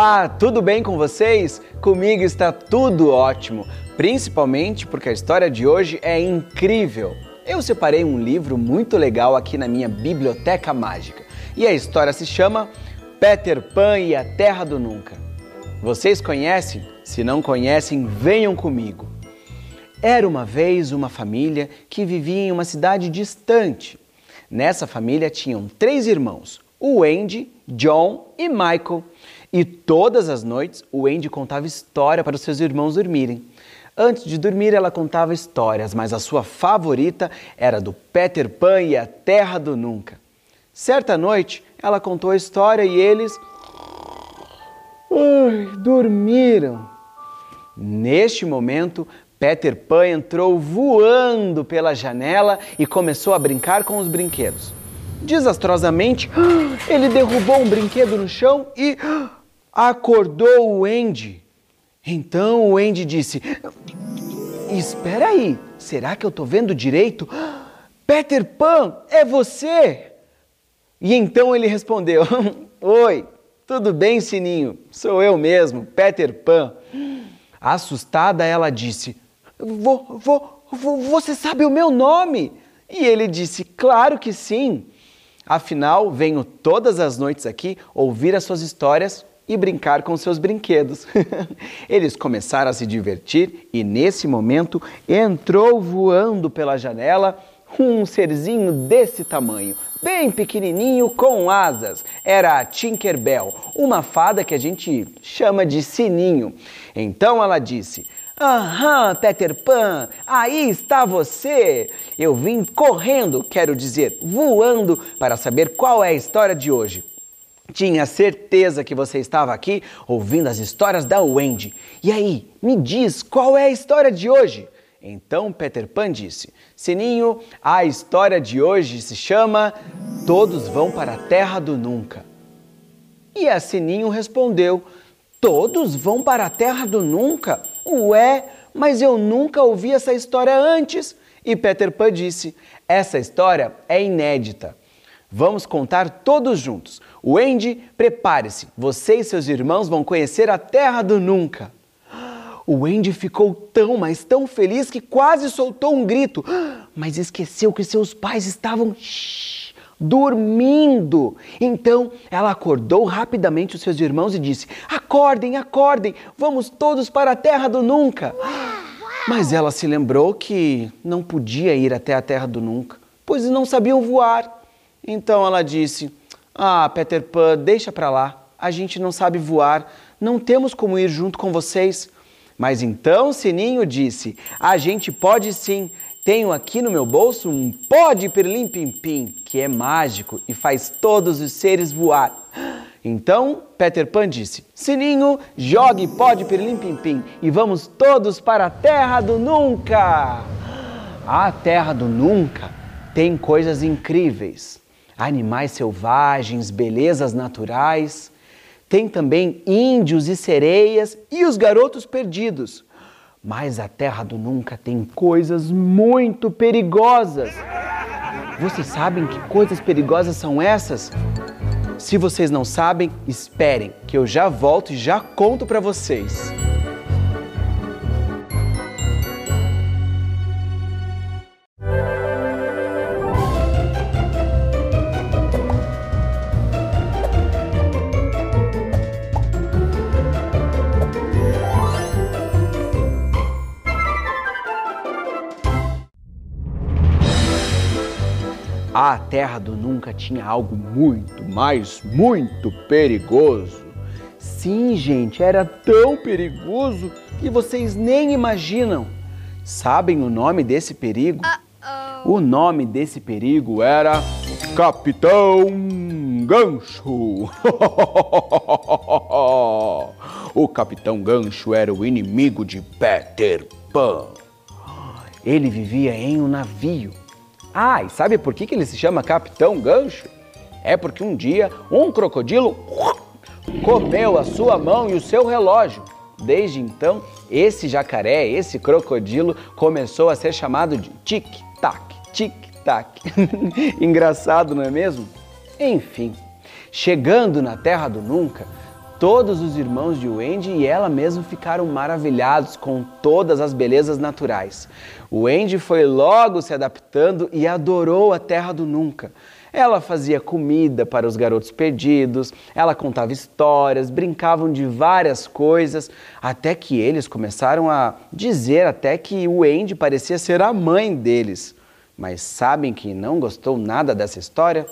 Olá, tudo bem com vocês? Comigo está tudo ótimo, principalmente porque a história de hoje é incrível. Eu separei um livro muito legal aqui na minha biblioteca mágica e a história se chama Peter Pan e a Terra do Nunca. Vocês conhecem? Se não conhecem, venham comigo. Era uma vez uma família que vivia em uma cidade distante. Nessa família tinham três irmãos: o Andy, John e Michael. E todas as noites o Andy contava história para os seus irmãos dormirem. Antes de dormir, ela contava histórias, mas a sua favorita era do Peter Pan e a Terra do Nunca. Certa noite, ela contou a história e eles Ai, dormiram. Neste momento, Peter Pan entrou voando pela janela e começou a brincar com os brinquedos. Desastrosamente, ele derrubou um brinquedo no chão e acordou o Andy. Então o Andy disse: Espera aí, será que eu estou vendo direito? Peter Pan, é você? E então ele respondeu: Oi, tudo bem, Sininho? Sou eu mesmo, Peter Pan. Assustada, ela disse: vo, vo, vo, Você sabe o meu nome? E ele disse: Claro que sim. Afinal, venho todas as noites aqui ouvir as suas histórias e brincar com seus brinquedos. Eles começaram a se divertir e, nesse momento, entrou voando pela janela um serzinho desse tamanho, bem pequenininho com asas. Era a Tinkerbell, uma fada que a gente chama de sininho. Então ela disse: Aham, Peter Pan, aí está você! Eu vim correndo, quero dizer, voando, para saber qual é a história de hoje. Tinha certeza que você estava aqui ouvindo as histórias da Wendy. E aí, me diz qual é a história de hoje? Então Peter Pan disse: Sininho, a história de hoje se chama Todos vão para a Terra do Nunca. E a Sininho respondeu: Todos vão para a Terra do Nunca? Ué, mas eu nunca ouvi essa história antes. E Peter Pan disse: Essa história é inédita. Vamos contar todos juntos. O Andy, prepare-se. Você e seus irmãos vão conhecer a Terra do Nunca. O Andy ficou tão, mas tão feliz que quase soltou um grito, mas esqueceu que seus pais estavam shh, dormindo. Então ela acordou rapidamente os seus irmãos e disse: Acordem, acordem, vamos todos para a terra do nunca. Mas ela se lembrou que não podia ir até a terra do nunca, pois não sabiam voar. Então ela disse: Ah, Peter Pan, deixa para lá. A gente não sabe voar, não temos como ir junto com vocês. Mas então Sininho disse: A gente pode sim. Tenho aqui no meu bolso um pó de pirlim pim pim, que é mágico e faz todos os seres voar. Então Peter Pan disse: Sininho, jogue pó de pirlim pim pim e vamos todos para a Terra do Nunca. A Terra do Nunca tem coisas incríveis: animais selvagens, belezas naturais tem também índios e sereias e os garotos perdidos. Mas a terra do nunca tem coisas muito perigosas. Vocês sabem que coisas perigosas são essas? Se vocês não sabem, esperem que eu já volto e já conto para vocês. A terra do nunca tinha algo muito, mas muito perigoso. Sim, gente, era tão perigoso que vocês nem imaginam. Sabem o nome desse perigo? Uh -oh. O nome desse perigo era Capitão Gancho. o Capitão Gancho era o inimigo de Peter Pan. Ele vivia em um navio ah, e sabe por que, que ele se chama Capitão Gancho? É porque um dia um crocodilo comeu a sua mão e o seu relógio. Desde então, esse jacaré, esse crocodilo, começou a ser chamado de tic-tac, tic-tac. Engraçado, não é mesmo? Enfim, chegando na Terra do Nunca, Todos os irmãos de Wendy e ela mesmo ficaram maravilhados com todas as belezas naturais. Wendy foi logo se adaptando e adorou a terra do nunca. Ela fazia comida para os garotos perdidos, ela contava histórias, brincavam de várias coisas, até que eles começaram a dizer até que o Andy parecia ser a mãe deles. Mas sabem que não gostou nada dessa história?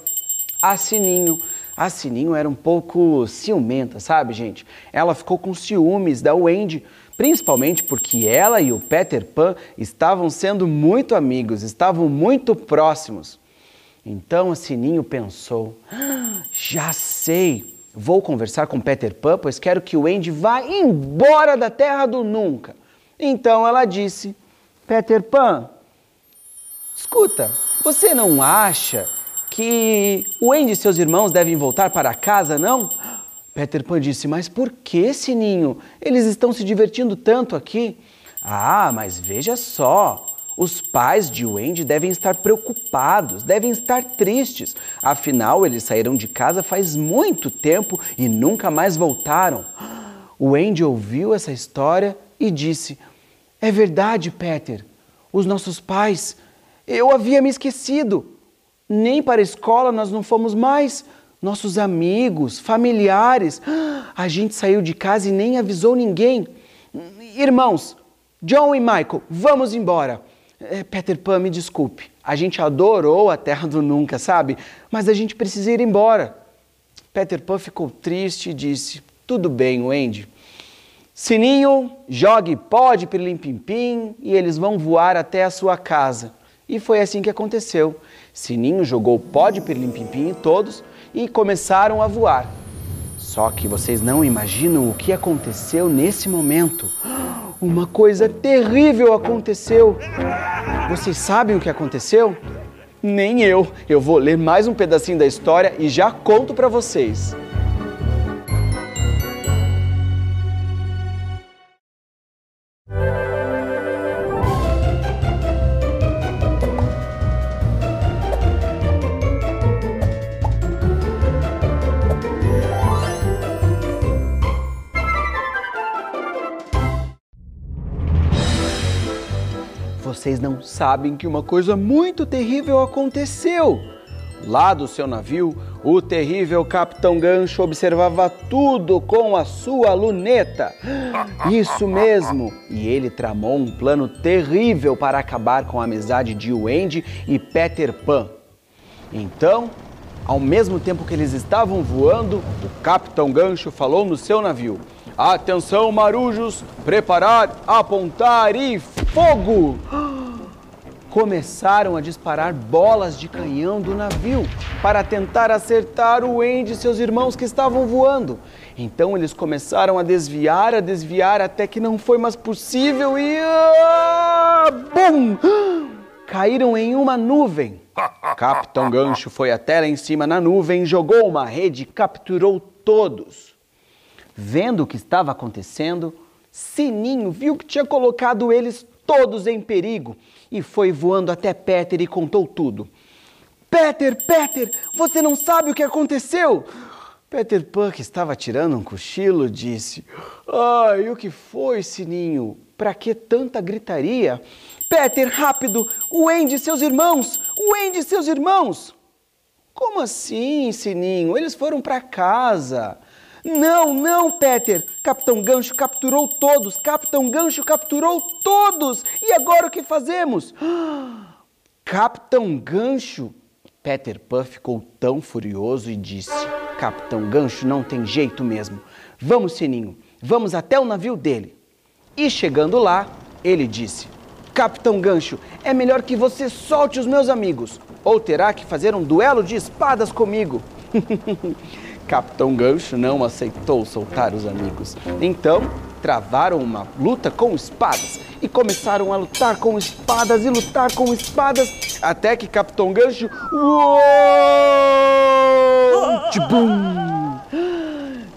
A Sininho. A Sininho era um pouco ciumenta, sabe, gente? Ela ficou com ciúmes da Wendy, principalmente porque ela e o Peter Pan estavam sendo muito amigos, estavam muito próximos. Então a Sininho pensou: ah, já sei, vou conversar com Peter Pan, pois quero que o Andy vá embora da Terra do Nunca. Então ela disse: Peter Pan, escuta, você não acha que o Andy e seus irmãos devem voltar para casa, não? Peter Pan disse: Mas por que, Sininho? Eles estão se divertindo tanto aqui. Ah, mas veja só. Os pais de Wendy devem estar preocupados, devem estar tristes. Afinal, eles saíram de casa faz muito tempo e nunca mais voltaram. O Wendy ouviu essa história e disse: É verdade, Peter. Os nossos pais, eu havia me esquecido. Nem para a escola nós não fomos mais. Nossos amigos, familiares. A gente saiu de casa e nem avisou ninguém. Irmãos, John e Michael, vamos embora. É, Peter Pan, me desculpe. A gente adorou a Terra do Nunca, sabe? Mas a gente precisa ir embora. Peter Pan ficou triste e disse: Tudo bem, Wendy. Sininho, jogue pode pirlim pim pim e eles vão voar até a sua casa. E foi assim que aconteceu. Sininho jogou pó de pirlim-pim-pim em todos e começaram a voar. Só que vocês não imaginam o que aconteceu nesse momento. Uma coisa terrível aconteceu. Vocês sabem o que aconteceu? Nem eu. Eu vou ler mais um pedacinho da história e já conto para vocês. Vocês não sabem que uma coisa muito terrível aconteceu. Lá do seu navio, o terrível Capitão Gancho observava tudo com a sua luneta. Isso mesmo! E ele tramou um plano terrível para acabar com a amizade de Wendy e Peter Pan. Então, ao mesmo tempo que eles estavam voando, o Capitão Gancho falou no seu navio: Atenção, marujos! Preparar, apontar e fogo! Começaram a disparar bolas de canhão do navio para tentar acertar o Andy e seus irmãos que estavam voando. Então eles começaram a desviar, a desviar até que não foi mais possível e. Ah, bum! Caíram em uma nuvem. Capitão Gancho foi até lá em cima na nuvem, jogou uma rede e capturou todos. Vendo o que estava acontecendo, Sininho viu que tinha colocado eles todos em perigo e foi voando até Peter e contou tudo. Peter, Peter, você não sabe o que aconteceu? Peter Pan, que estava tirando um cochilo, disse: Ai, o que foi, Sininho? Para que tanta gritaria? Peter, rápido! O Andy e seus irmãos! O Andy e seus irmãos! Como assim, Sininho? Eles foram para casa. Não, não, Peter! Capitão Gancho capturou todos! Capitão Gancho capturou todos! E agora o que fazemos? Capitão Gancho! Peter Pan ficou tão furioso e disse: Capitão Gancho não tem jeito mesmo. Vamos, Sininho, vamos até o navio dele. E chegando lá, ele disse: Capitão Gancho, é melhor que você solte os meus amigos, ou terá que fazer um duelo de espadas comigo. Capitão Gancho não aceitou soltar os amigos. Então, travaram uma luta com espadas e começaram a lutar com espadas e lutar com espadas até que Capitão Gancho uou,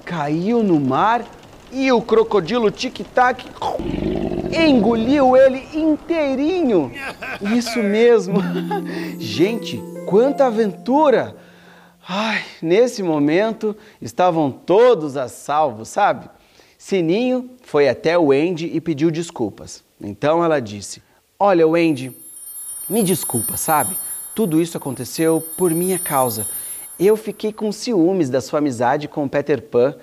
caiu no mar e o crocodilo tic-tac engoliu ele inteirinho. Isso mesmo. Gente, quanta aventura! Ai, nesse momento estavam todos a salvo, sabe? Sininho foi até o Andy e pediu desculpas. Então ela disse: Olha, Wendy, me desculpa, sabe? Tudo isso aconteceu por minha causa. Eu fiquei com ciúmes da sua amizade com o Peter Pan.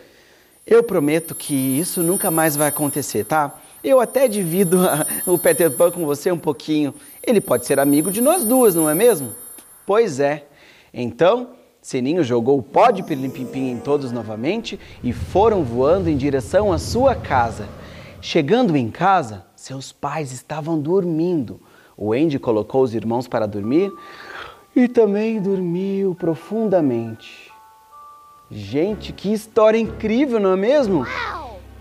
Eu prometo que isso nunca mais vai acontecer, tá? Eu até divido o Peter Pan com você um pouquinho. Ele pode ser amigo de nós duas, não é mesmo? Pois é. Então, Sininho jogou o pó de pirlim-pim-pim em todos novamente e foram voando em direção à sua casa. Chegando em casa, seus pais estavam dormindo. O Andy colocou os irmãos para dormir e também dormiu profundamente. Gente, que história incrível, não é mesmo?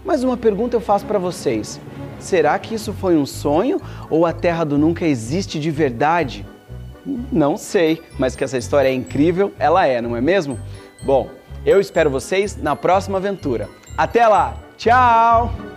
Mas uma pergunta eu faço para vocês: será que isso foi um sonho ou a Terra do Nunca existe de verdade? Não sei, mas que essa história é incrível, ela é, não é mesmo? Bom, eu espero vocês na próxima aventura. Até lá! Tchau!